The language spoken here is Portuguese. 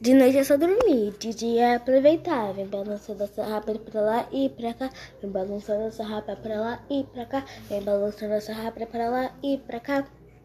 De noite é só dormir, de dia é aproveitar. Vem balançando essa rapa pra lá e pra cá. Vem balançando essa rapa pra lá e pra cá. Vem balançando essa rapa pra lá e pra cá.